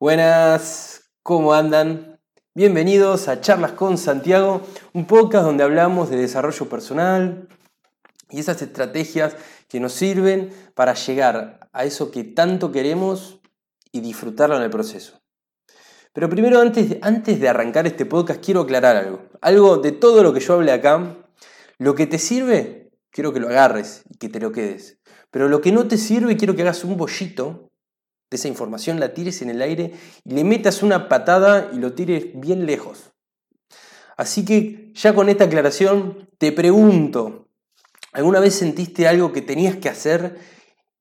Buenas, ¿cómo andan? Bienvenidos a Charlas con Santiago, un podcast donde hablamos de desarrollo personal y esas estrategias que nos sirven para llegar a eso que tanto queremos y disfrutarlo en el proceso. Pero primero, antes de, antes de arrancar este podcast, quiero aclarar algo. Algo de todo lo que yo hable acá, lo que te sirve, quiero que lo agarres y que te lo quedes. Pero lo que no te sirve, quiero que hagas un bollito de esa información, la tires en el aire y le metas una patada y lo tires bien lejos. Así que ya con esta aclaración te pregunto, ¿alguna vez sentiste algo que tenías que hacer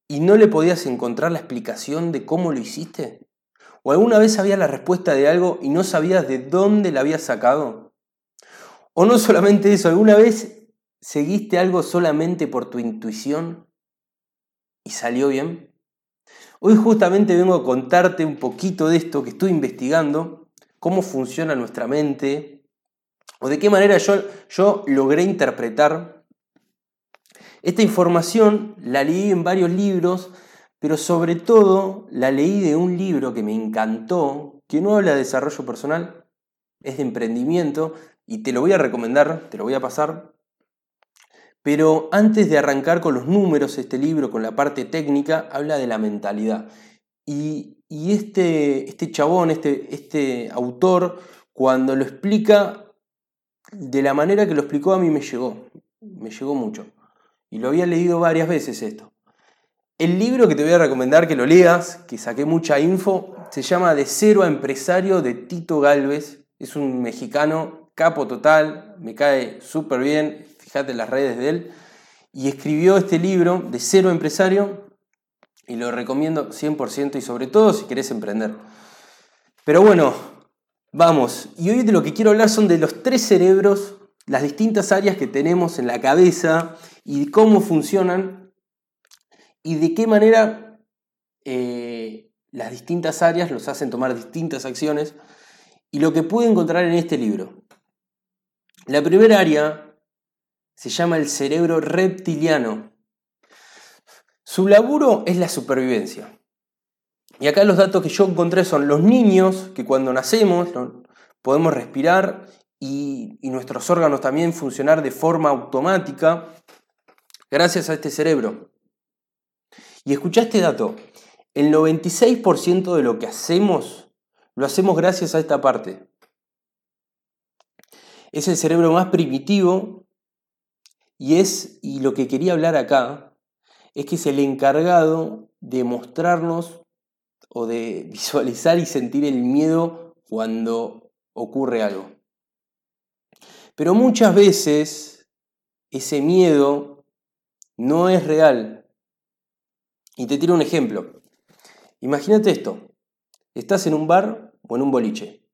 y no le podías encontrar la explicación de cómo lo hiciste? ¿O alguna vez había la respuesta de algo y no sabías de dónde la habías sacado? ¿O no solamente eso, alguna vez seguiste algo solamente por tu intuición y salió bien? Hoy justamente vengo a contarte un poquito de esto que estoy investigando, cómo funciona nuestra mente, o de qué manera yo, yo logré interpretar. Esta información la leí en varios libros, pero sobre todo la leí de un libro que me encantó, que no habla de desarrollo personal, es de emprendimiento, y te lo voy a recomendar, te lo voy a pasar, pero antes de arrancar con los números, este libro, con la parte técnica, habla de la mentalidad. Y, este, este chabón, este, este autor, cuando lo explica de la manera que lo explicó, a mí me llegó. Me llegó mucho. Y lo había leído varias veces esto. El libro que te voy a recomendar que lo leas, que saqué mucha info, se llama De cero a empresario de Tito Galvez. Es un mexicano, capo total, me cae súper bien, fíjate las redes de él, y escribió este libro de cero empresario y lo recomiendo 100% y sobre todo si querés emprender. Pero bueno, vamos, y hoy de lo que quiero hablar son de los tres cerebros, las distintas áreas que tenemos en la cabeza y cómo funcionan y de qué manera eh, las distintas áreas los hacen tomar distintas acciones y lo que pude encontrar en este libro. La primera área se llama el cerebro reptiliano. Su laburo es la supervivencia. Y acá los datos que yo encontré son los niños, que cuando nacemos podemos respirar y, nuestros órganos también funcionar de forma automática gracias a este cerebro. Y escucha este dato, el 96% de lo que hacemos lo hacemos gracias a esta parte. Es el cerebro más primitivo y es, y lo que quería hablar acá, es que es el encargado de mostrarnos o de visualizar y sentir el miedo cuando ocurre algo. Pero muchas veces ese miedo no es real. Y te tiro un ejemplo. Imagínate esto. Estás en un bar o en un boliche.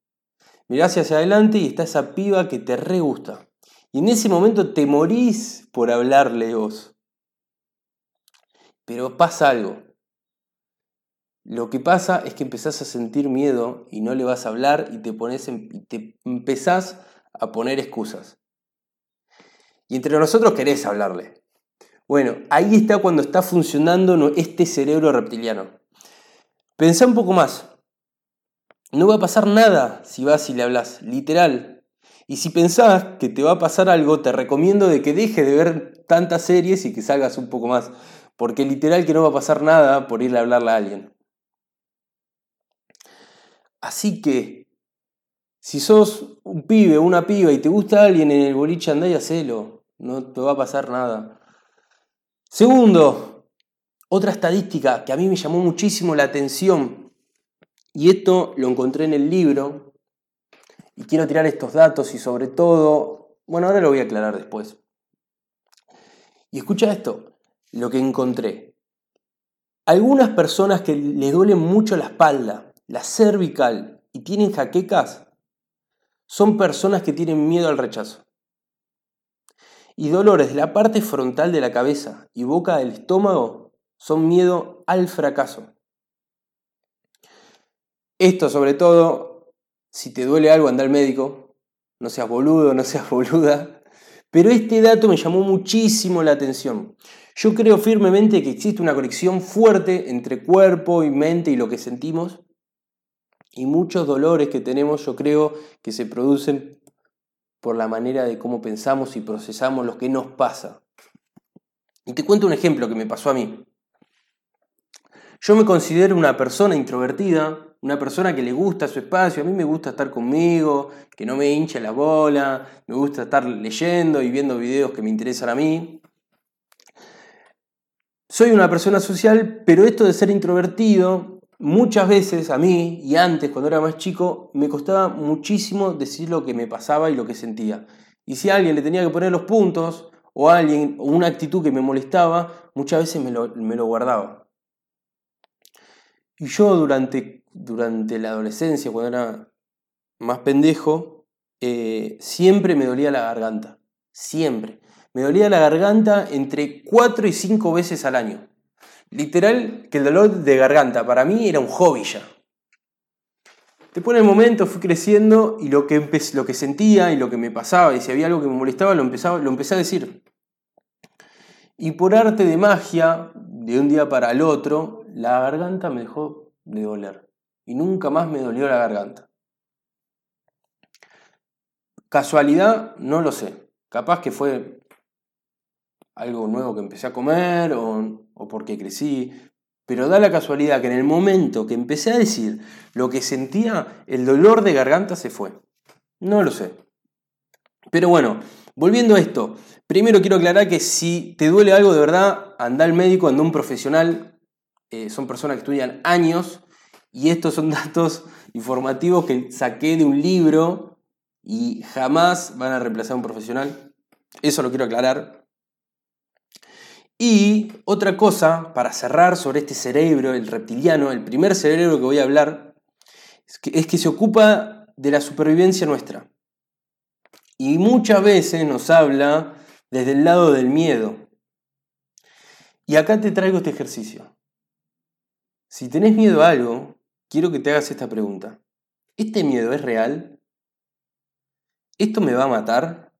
Mirás hacia adelante y está esa piba que te re gusta. Y en ese momento te morís por hablarle vos. Pero pasa algo. Lo que pasa es que empezás a sentir miedo y no le vas a hablar y te, pones te empezás a poner excusas. Y entre nosotros querés hablarle. Bueno, ahí está cuando está funcionando este cerebro reptiliano. Pensá un poco más. No va a pasar nada si vas y le hablas, literal. Y si pensás que te va a pasar algo, te recomiendo de que dejes de ver tantas series y que salgas un poco más. Porque literal que no va a pasar nada por irle a hablarle a alguien. Así que, si sos un pibe o una piba y te gusta alguien en el boliche, andá y hacelo. No te va a pasar nada. Segundo, otra estadística que a mí me llamó muchísimo la atención, y esto lo encontré en el libro, y quiero tirar estos datos y sobre todo, bueno, ahora lo voy a aclarar después. Y escucha esto, lo que encontré. Algunas personas que les duele mucho la espalda, la cervical y tienen jaquecas, son personas que tienen miedo al rechazo. Y dolores de la parte frontal de la cabeza y boca del estómago son miedo al fracaso. Esto sobre todo si te duele algo, anda al médico. No seas boludo, no seas boluda. Pero este dato me llamó muchísimo la atención. Yo creo firmemente que existe una conexión fuerte entre cuerpo y mente y lo que sentimos. Y muchos dolores que tenemos yo creo que se producen por la manera de cómo pensamos y procesamos lo que nos pasa. Y te cuento un ejemplo que me pasó a mí. Yo me considero una persona introvertida, una persona que le gusta su espacio, a mí me gusta estar conmigo, que no me hinche la bola, me gusta estar leyendo y viendo videos que me interesan a mí. Soy una persona social, pero esto de ser introvertido muchas veces a mí, y antes cuando era más chico, me costaba muchísimo decir lo que me pasaba y lo que sentía. Y si alguien le tenía que poner los puntos, o alguien, una actitud que me molestaba, muchas veces me lo, guardaba. Y yo durante, durante la adolescencia, cuando era más pendejo, eh, siempre me dolía la garganta. Siempre. Me dolía la garganta entre 4 y 5 veces al año. Literal que el dolor de garganta para mí era un hobby ya. Después en el momento fui creciendo y lo que, lo que sentía y lo que me pasaba y si había algo que me molestaba lo, empezaba, lo empecé a decir. Y por arte de magia, de un día para el otro, la garganta me dejó de doler. Y nunca más me dolió la garganta. Casualidad, no lo sé. Capaz que fue algo nuevo que empecé a comer o, porque crecí, pero da la casualidad que en el momento que empecé a decir lo que sentía, el dolor de garganta se fue. No lo sé. Pero bueno, volviendo a esto, primero quiero aclarar que si te duele algo de verdad, anda al médico, anda un profesional. Eh, son personas que estudian años y estos son datos informativos que saqué de un libro y jamás van a reemplazar a un profesional. Eso lo quiero aclarar. Y otra cosa, para cerrar sobre este cerebro, el reptiliano, el primer cerebro que voy a hablar, es que, se ocupa de la supervivencia nuestra. Y muchas veces nos habla desde el lado del miedo. Y acá te traigo este ejercicio. Si tenés miedo a algo, quiero que te hagas esta pregunta. ¿Este miedo es real? ¿Esto me va a matar?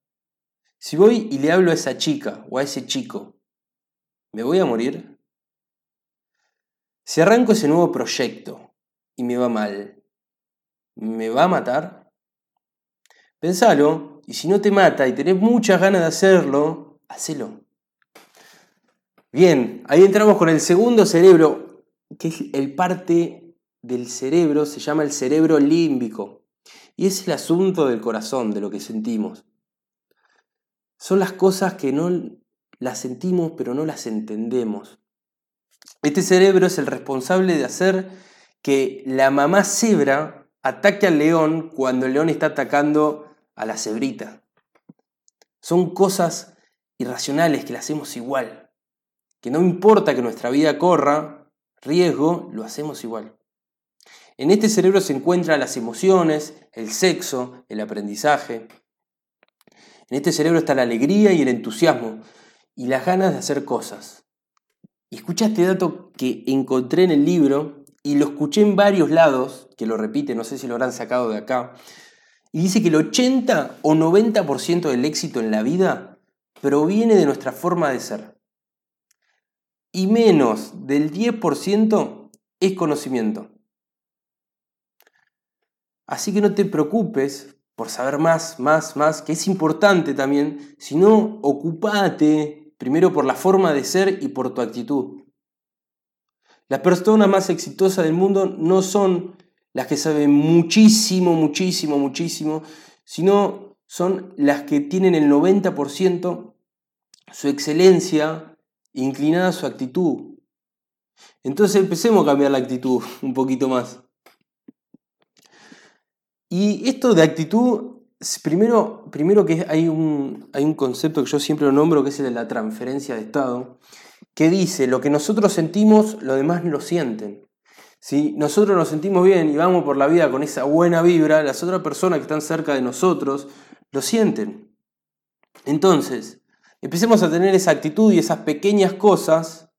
Si voy y le hablo a esa chica o a ese chico ¿Me voy a morir? Si arranco ese nuevo proyecto y me va mal, ¿me va a matar? Pensalo, y si no te mata y tenés muchas ganas de hacerlo, hacelo. Bien, ahí entramos con el segundo cerebro, que es el parte del cerebro, se llama el cerebro límbico. Y es el asunto del corazón, de lo que sentimos. Son las cosas que no las sentimos pero no las entendemos. Este cerebro es el responsable de hacer que la mamá cebra ataque al león cuando el león está atacando a la cebrita. Son cosas irracionales que las hacemos igual. Que no importa que nuestra vida corra riesgo, lo hacemos igual. En este cerebro se encuentran las emociones, el sexo, el aprendizaje. En este cerebro está la alegría y el entusiasmo, y las ganas de hacer cosas. Escucha este dato que encontré en el libro y lo escuché en varios lados, que lo repite, no sé si lo habrán sacado de acá, y dice que el 80 o 90% del éxito en la vida proviene de nuestra forma de ser. Y menos del 10% es conocimiento. Así que no te preocupes por saber más, más, más, que es importante también, sino ocupate primero por la forma de ser y por tu actitud. Las personas más exitosas del mundo no son las que saben muchísimo, muchísimo, muchísimo, sino son las que tienen el 90% su excelencia inclinada su actitud. Entonces empecemos a cambiar la actitud un poquito más. Y esto de actitud Primero, primero que hay un, hay un concepto que yo siempre lo nombro, que es el de la transferencia de estado, que dice, lo que nosotros sentimos, los demás lo sienten. Si nosotros nos sentimos bien y vamos por la vida con esa buena vibra, las otras personas que están cerca de nosotros lo sienten. Entonces, empecemos a tener esa actitud y esas pequeñas cosas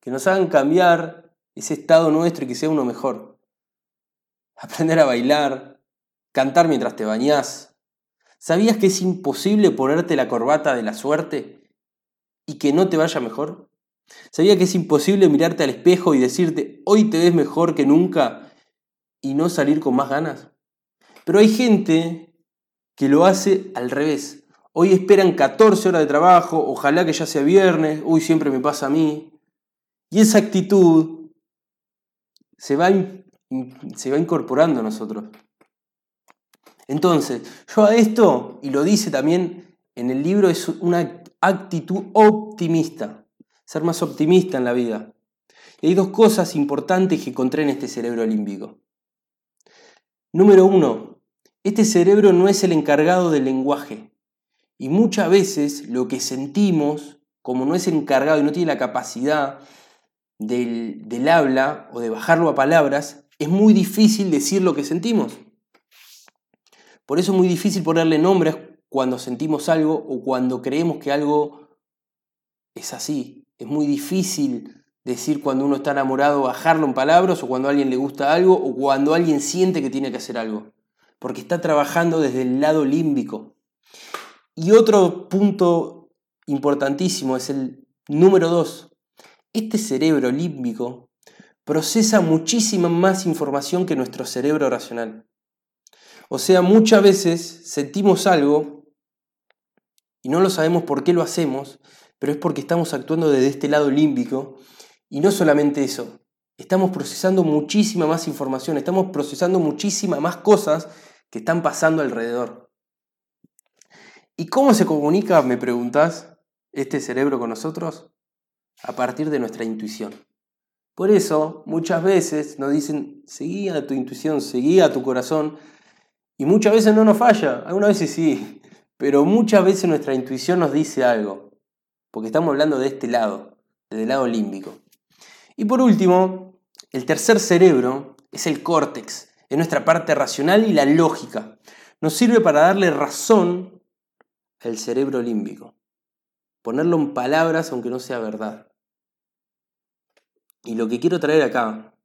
que nos hagan cambiar ese estado nuestro y que sea uno mejor. Aprender a bailar, cantar mientras te bañás. ¿Sabías que es imposible ponerte la corbata de la suerte y que no te vaya mejor? ¿Sabías que es imposible mirarte al espejo y decirte, hoy te ves mejor que nunca y no salir con más ganas? Pero hay gente que lo hace al revés. Hoy esperan 14 horas de trabajo, ojalá que ya sea viernes, uy, siempre me pasa a mí. Y esa actitud se va, incorporando a nosotros. Entonces, yo a esto, y lo dice también en el libro, es una actitud optimista, ser más optimista en la vida. Y hay dos cosas importantes que encontré en este cerebro límbico. Número uno, este cerebro no es el encargado del lenguaje. Y muchas veces lo que sentimos, como no es encargado y no tiene la capacidad del, del habla o de bajarlo a palabras, es muy difícil decir lo que sentimos. Por eso es muy difícil ponerle nombres cuando sentimos algo o cuando creemos que algo es así. Es muy difícil decir cuando uno está enamorado, bajarlo en palabras o cuando a alguien le gusta algo o cuando alguien siente que tiene que hacer algo. Porque está trabajando desde el lado límbico. Y otro punto importantísimo es el número dos. Este cerebro límbico procesa muchísima más información que nuestro cerebro racional. O sea, muchas veces sentimos algo y no lo sabemos por qué lo hacemos, pero es porque estamos actuando desde este lado límbico. Y no solamente eso, estamos procesando muchísima más información, estamos procesando muchísimas más cosas que están pasando alrededor. ¿Y cómo se comunica, me preguntas, este cerebro con nosotros? A partir de nuestra intuición. Por eso, muchas veces nos dicen, seguí a tu intuición, seguí a tu corazón, y muchas veces no nos falla, algunas veces sí, pero muchas veces nuestra intuición nos dice algo, porque estamos hablando de este lado, del lado límbico. Y por último, el tercer cerebro es el córtex, es nuestra parte racional y la lógica. Nos sirve para darle razón al cerebro límbico, ponerlo en palabras aunque no sea verdad. Y lo que quiero traer acá,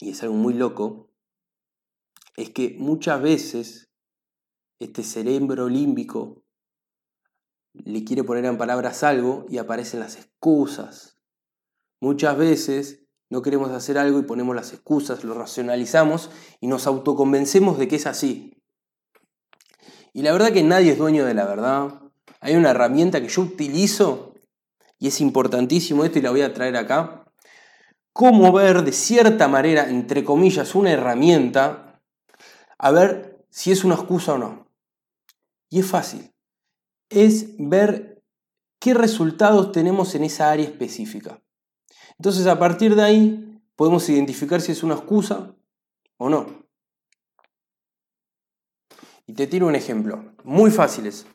y es algo muy loco, es que muchas veces este cerebro límbico le quiere poner en palabras algo y aparecen las excusas. Muchas veces no queremos hacer algo y ponemos las excusas, lo racionalizamos y nos autoconvencemos de que es así. Y la verdad que nadie es dueño de la verdad. Hay una herramienta que yo utilizo y es importantísimo esto y la voy a traer acá. Cómo ver de cierta manera, entre comillas, una herramienta a ver si es una excusa o no. Y es fácil. Es ver qué resultados tenemos en esa área específica. Entonces a partir de ahí podemos identificar si es una excusa o no. Y te tiro un ejemplo. Muy fáciles.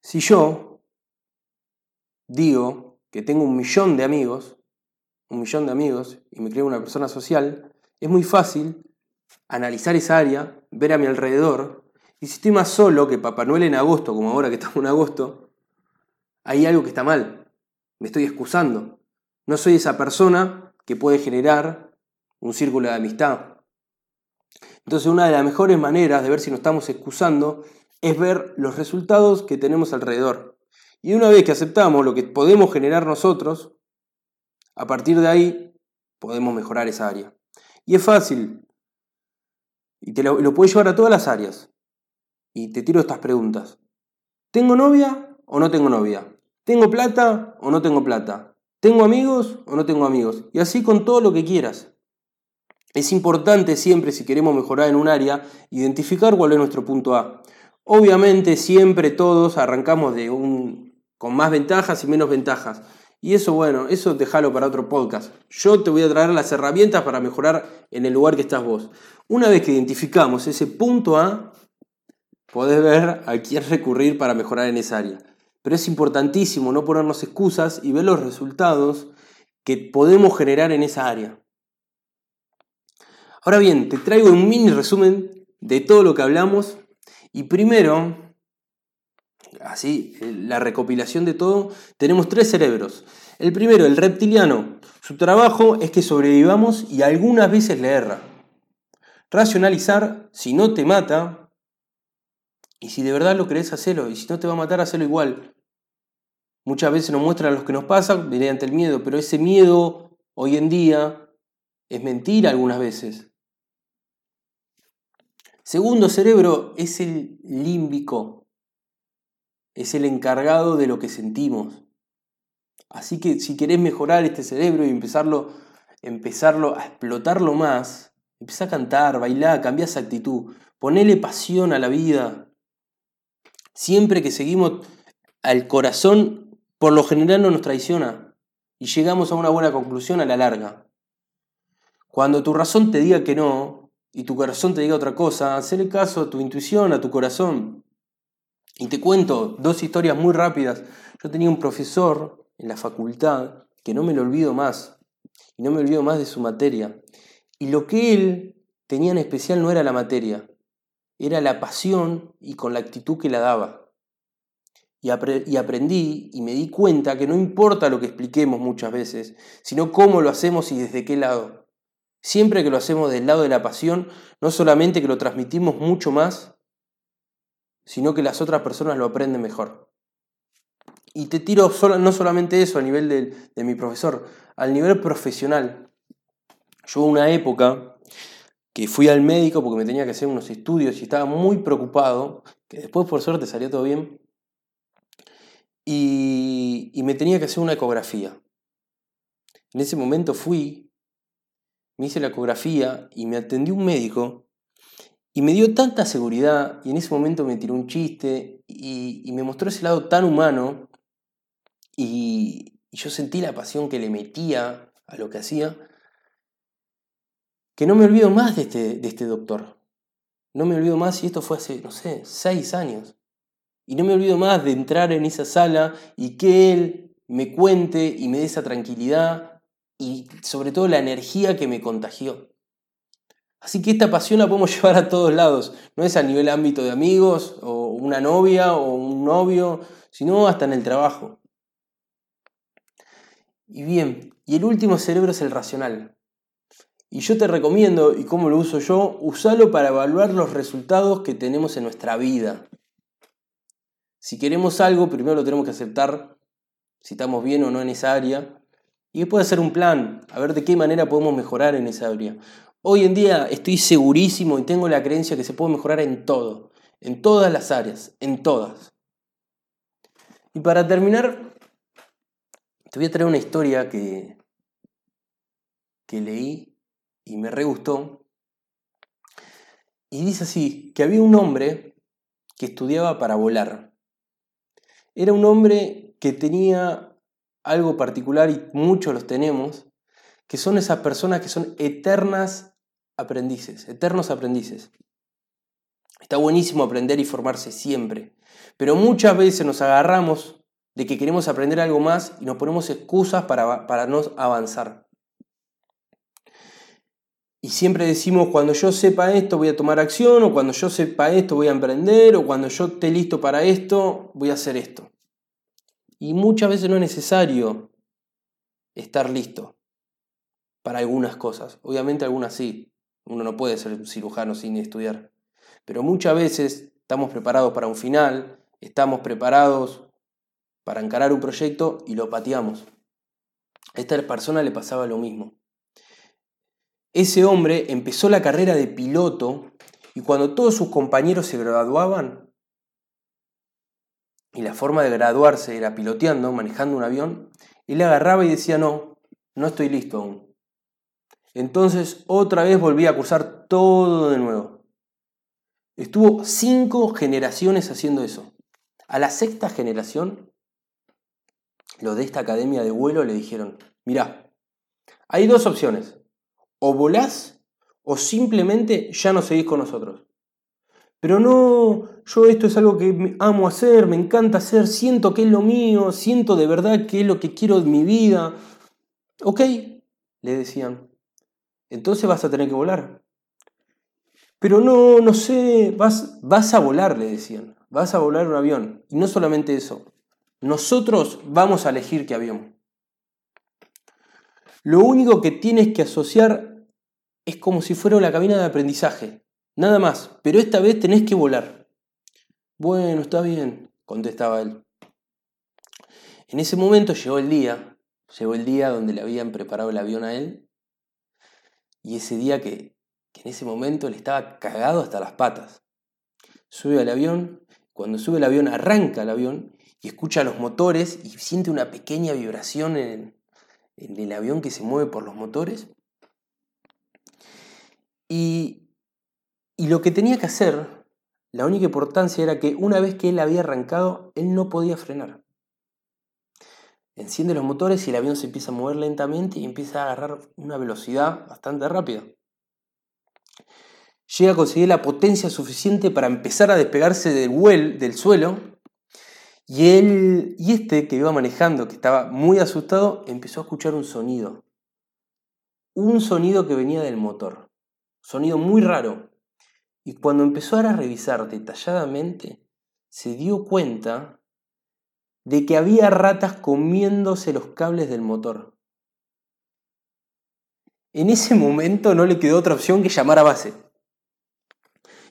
Si yo digo que tengo un millón de amigos, un millón de amigos, y me creo una persona social, es muy fácil analizar esa área, ver a mi alrededor, y si estoy más solo que Papá Noel en agosto, como ahora que estamos en agosto, hay algo que está mal. Me estoy excusando. No soy esa persona que puede generar un círculo de amistad. Entonces una de las mejores maneras de ver si nos estamos excusando es ver los resultados que tenemos alrededor. Y una vez que aceptamos lo que podemos generar nosotros, a partir de ahí podemos mejorar esa área. Y es fácil, y te lo, puedes llevar a todas las áreas. Y te tiro estas preguntas. ¿Tengo novia o no tengo novia? ¿Tengo plata o no tengo plata? ¿Tengo amigos o no tengo amigos? Y así con todo lo que quieras. Es importante siempre, si queremos mejorar en un área, identificar cuál es nuestro punto A. Obviamente siempre todos arrancamos de un, con más ventajas y menos ventajas. Y eso, bueno, eso déjalo para otro podcast. Yo te voy a traer las herramientas para mejorar en el lugar que estás vos. Una vez que identificamos ese punto A, podés ver a quién recurrir para mejorar en esa área. Pero es importantísimo no ponernos excusas y ver los resultados que podemos generar en esa área. Ahora bien, te traigo un mini resumen de todo lo que hablamos. Y primero, así, la recopilación de todo, tenemos tres cerebros. El primero, el reptiliano, su trabajo es que sobrevivamos y algunas veces le erra. Racionalizar, si no te mata, y si de verdad lo querés hacerlo, y si no te va a matar, hacerlo igual. Muchas veces nos muestran lo que nos pasa mediante el miedo, pero ese miedo hoy en día es mentir algunas veces. Segundo cerebro es el límbico, es el encargado de lo que sentimos. Así que si querés mejorar este cerebro y empezarlo, empezarlo a explotarlo más, empieza a cantar, bailar, cambia esa actitud, ponele pasión a la vida. Siempre que seguimos al corazón, por lo general no nos traiciona y llegamos a una buena conclusión a la larga. Cuando tu razón te diga que no y tu corazón te diga otra cosa, hazle caso a tu intuición, a tu corazón. Y te cuento dos historias muy rápidas. Yo tenía un profesor en la facultad que no me lo olvido más. Y no me olvido más de su materia. Y lo que él tenía en especial no era la materia, era la pasión y con la actitud que la daba. Y, y, aprendí y me di cuenta que no importa lo que expliquemos muchas veces, sino cómo lo hacemos y desde qué lado. Siempre que lo hacemos del lado de la pasión, no solamente que lo transmitimos mucho más, sino que las otras personas lo aprenden mejor. Y te tiro no solamente eso a nivel de, mi profesor, al nivel profesional. Yo una época que fui al médico porque me tenía que hacer unos estudios y estaba muy preocupado, que después por suerte salió todo bien, y me tenía que hacer una ecografía. En ese momento fui, me hice la ecografía y me atendió un médico y me dio tanta seguridad y en ese momento me tiró un chiste y, y me mostró ese lado tan humano y, yo sentí la pasión que le metía a lo que hacía, que no me olvido más de este, de este doctor. No me olvido más, y esto fue hace, no sé, seis años. Y no me olvido más de entrar en esa sala y que él me cuente y me dé esa tranquilidad y sobre todo la energía que me contagió. Así que esta pasión la podemos llevar a todos lados. No es a nivel ámbito de amigos o una novia o un novio, sino hasta en el trabajo. Y bien, y el último cerebro es el racional. Y yo te recomiendo, y cómo lo uso yo, usarlo para evaluar los resultados que tenemos en nuestra vida. Si queremos algo, primero lo tenemos que aceptar, si estamos bien o no en esa área, y después hacer un plan, a ver de qué manera podemos mejorar en esa área. Hoy en día estoy segurísimo y tengo la creencia que se puede mejorar en todo, en todas las áreas, en todas. Y para terminar, te voy a traer una historia que, que leí y me re gustó. Y dice así, que había un hombre que estudiaba para volar. Era un hombre que tenía algo particular y muchos los tenemos, que son esas personas que son eternas aprendices, eternos aprendices. Está buenísimo aprender y formarse siempre, pero muchas veces nos agarramos de que queremos aprender algo más y nos ponemos excusas para, para no avanzar. Y siempre decimos, cuando yo sepa esto voy a tomar acción, o cuando yo sepa esto voy a emprender, o cuando yo esté listo para esto voy a hacer esto. Y muchas veces no es necesario estar listo para algunas cosas. Obviamente algunas sí. Uno no puede ser cirujano sin estudiar. Pero muchas veces estamos preparados para un final, estamos preparados para encarar un proyecto y lo pateamos. A esta persona le pasaba lo mismo. Ese hombre empezó la carrera de piloto y cuando todos sus compañeros se graduaban, y la forma de graduarse era piloteando, manejando un avión, él agarraba y decía, no, no estoy listo aún. Entonces otra vez volvía a cursar todo de nuevo. Estuvo cinco generaciones haciendo eso. A la sexta generación los de esta academia de vuelo le dijeron, mirá, hay dos opciones, o volás o simplemente ya no seguís con nosotros. Pero no, yo esto es algo que amo hacer, me encanta hacer, siento que es lo mío, siento de verdad que es lo que quiero en mi vida. Ok, le decían, entonces vas a tener que volar. Pero no, no sé, vas, vas a volar, le decían, vas a volar un avión. Y no solamente eso, nosotros vamos a elegir qué avión. Lo único que tienes que asociar es como si fuera la cabina de aprendizaje. Nada más, pero esta vez tenés que volar. Bueno, está bien, contestaba él. En ese momento llegó el día, llegó el día donde le habían preparado el avión a él. Y ese día que, que en ese momento él estaba cagado hasta las patas. Sube al avión, cuando sube el avión arranca el avión y escucha los motores y siente una pequeña vibración en, en el avión que se mueve por los motores. Y, y lo que tenía que hacer, la única importancia era que una vez que él había arrancado, él no podía frenar. Enciende los motores y el avión se empieza a mover lentamente y empieza a agarrar una velocidad bastante rápida. Llega a conseguir la potencia suficiente para empezar a despegarse del, del suelo y, él, y este que iba manejando, que estaba muy asustado, empezó a escuchar un sonido. Un sonido que venía del motor. Sonido muy raro. Y cuando empezó a revisar detalladamente, se dio cuenta de que había ratas comiéndose los cables del motor. En ese momento no le quedó otra opción que llamar a base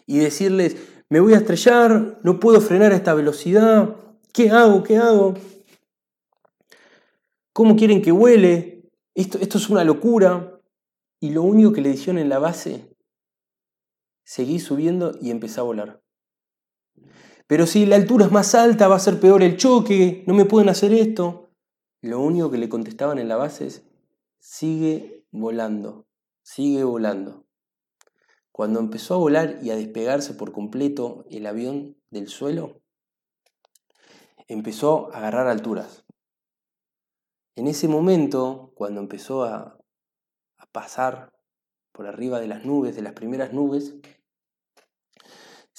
y decirles, me voy a estrellar, no puedo frenar a esta velocidad, ¿Qué hago? ¿Qué hago? ¿Cómo quieren que huele? Esto, esto es una locura. Y lo único que le dijeron en la base, seguí subiendo y empecé a volar. Pero si la altura es más alta, va a ser peor el choque, no me pueden hacer esto. Lo único que le contestaban en la base es, sigue volando, sigue volando. Cuando empezó a volar y a despegarse por completo el avión del suelo, empezó a agarrar alturas. En ese momento, cuando empezó a, pasar por arriba de las nubes, de las primeras nubes,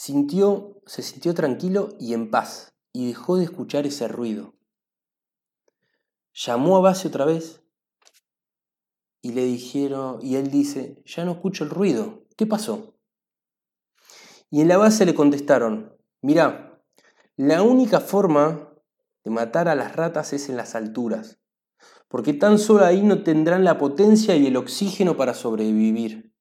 sintió, se sintió tranquilo y en paz y dejó de escuchar ese ruido. Llamó a base otra vez y le dijeron, y él dice, ya no escucho el ruido, ¿qué pasó? Y en la base le contestaron, mira, la única forma de matar a las ratas es en las alturas, porque tan solo ahí no tendrán la potencia y el oxígeno para sobrevivir.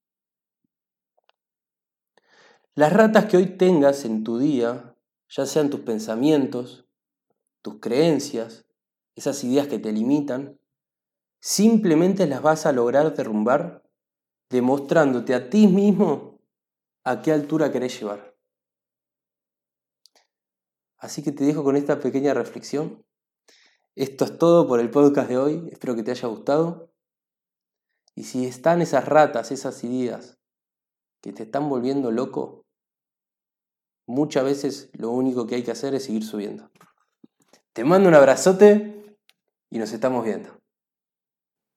Las ratas que hoy tengas en tu día, ya sean tus pensamientos, tus creencias, esas ideas que te limitan, simplemente las vas a lograr derrumbar demostrándote a ti mismo a qué altura querés llevar. Así que te dejo con esta pequeña reflexión. Esto es todo por el podcast de hoy. Espero que te haya gustado. Y si están esas ratas, esas ideas que te están volviendo loco, muchas veces lo único que hay que hacer es seguir subiendo. Te mando un abrazote y nos estamos viendo.